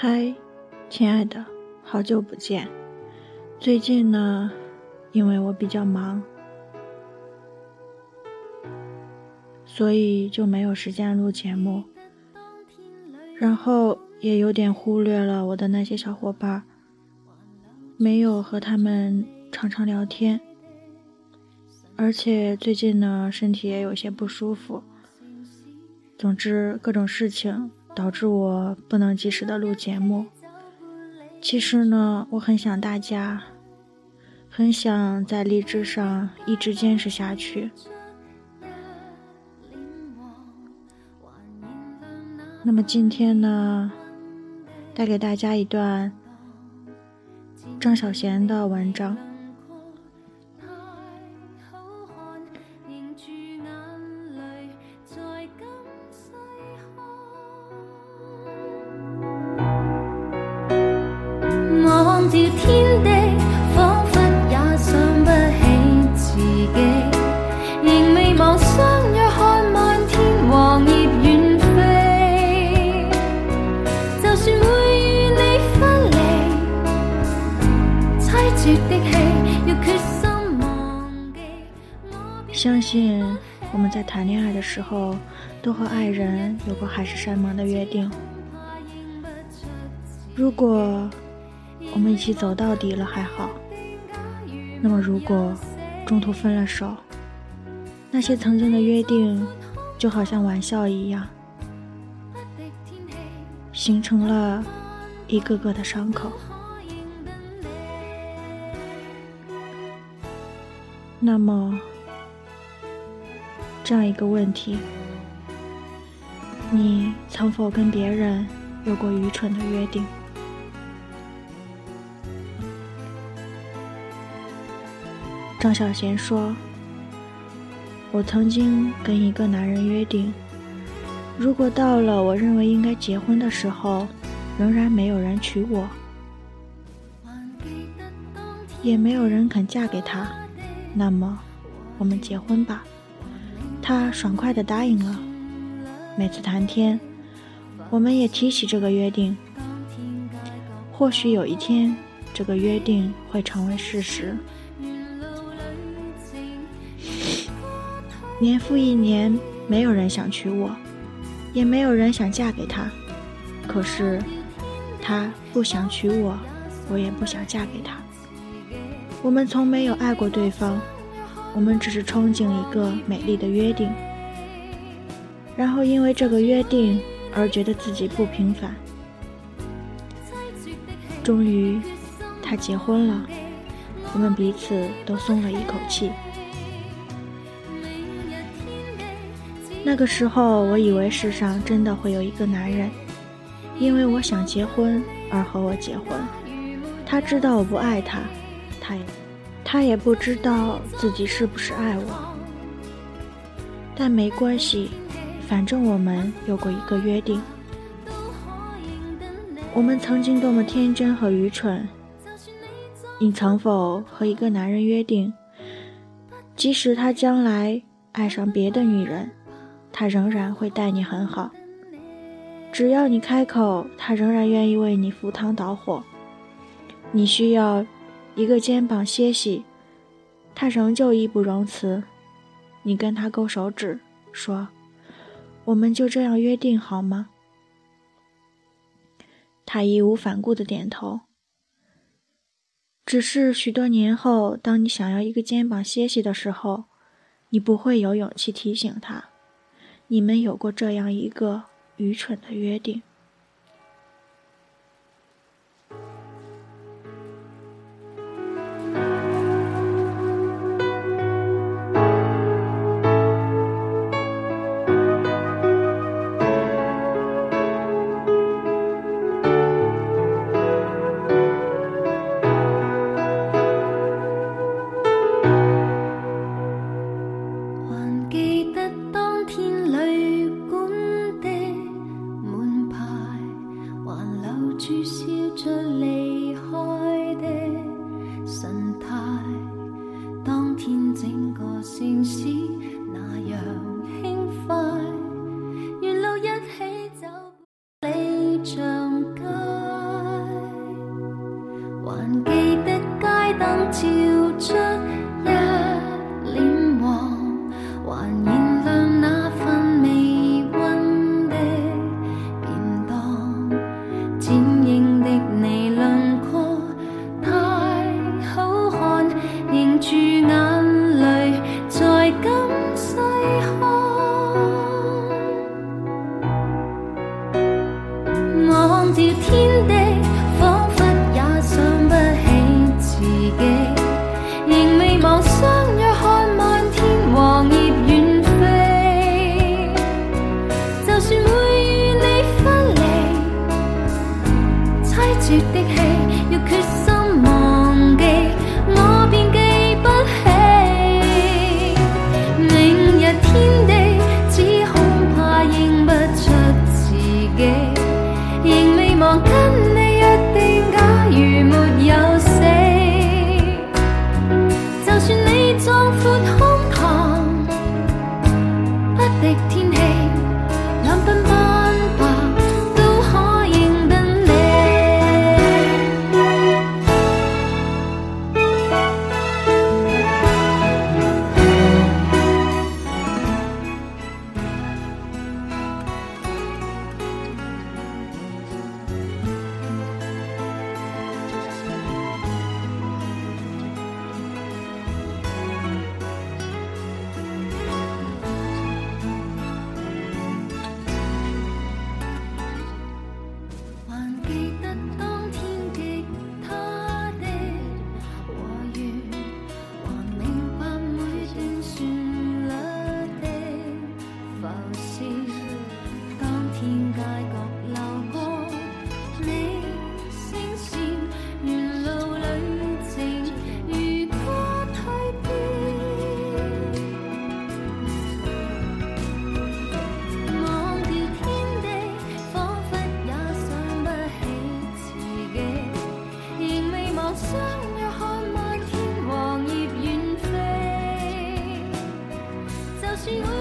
嗨，亲爱的，好久不见。最近呢，因为我比较忙，所以就没有时间录节目，然后也有点忽略了我的那些小伙伴，没有和他们常常聊天。而且最近呢，身体也有些不舒服。总之，各种事情。导致我不能及时的录节目。其实呢，我很想大家，很想在励志上一直坚持下去。那么今天呢，带给大家一段张小娴的文章。相约看漫天黄叶远飞。就算会与你分离，凄绝的戏要决心忘记。相信我们在谈恋爱的时候，都和爱人有过海誓山盟的约定。如果。我们一起走到底了还好，那么如果中途分了手，那些曾经的约定就好像玩笑一样，形成了一个个的伤口。那么，这样一个问题，你曾否跟别人有过愚蠢的约定？张小娴说：“我曾经跟一个男人约定，如果到了我认为应该结婚的时候，仍然没有人娶我，也没有人肯嫁给他，那么我们结婚吧。”他爽快地答应了。每次谈天，我们也提起这个约定。或许有一天，这个约定会成为事实。年复一年，没有人想娶我，也没有人想嫁给他。可是，他不想娶我，我也不想嫁给他。我们从没有爱过对方，我们只是憧憬一个美丽的约定，然后因为这个约定而觉得自己不平凡。终于，他结婚了，我们彼此都松了一口气。那个时候，我以为世上真的会有一个男人，因为我想结婚而和我结婚。他知道我不爱他，他也，他也不知道自己是不是爱我。但没关系，反正我们有过一个约定。我们曾经多么天真和愚蠢！你曾否和一个男人约定，即使他将来爱上别的女人？他仍然会待你很好，只要你开口，他仍然愿意为你赴汤蹈火。你需要一个肩膀歇息，他仍旧义不容辞。你跟他勾手指，说：“我们就这样约定好吗？”他义无反顾的点头。只是许多年后，当你想要一个肩膀歇息的时候，你不会有勇气提醒他。你们有过这样一个愚蠢的约定。一照天地，仿佛也想不起自己，仍未忘相约看漫天黄叶远飞。就算会与你分离，凄绝的。时候。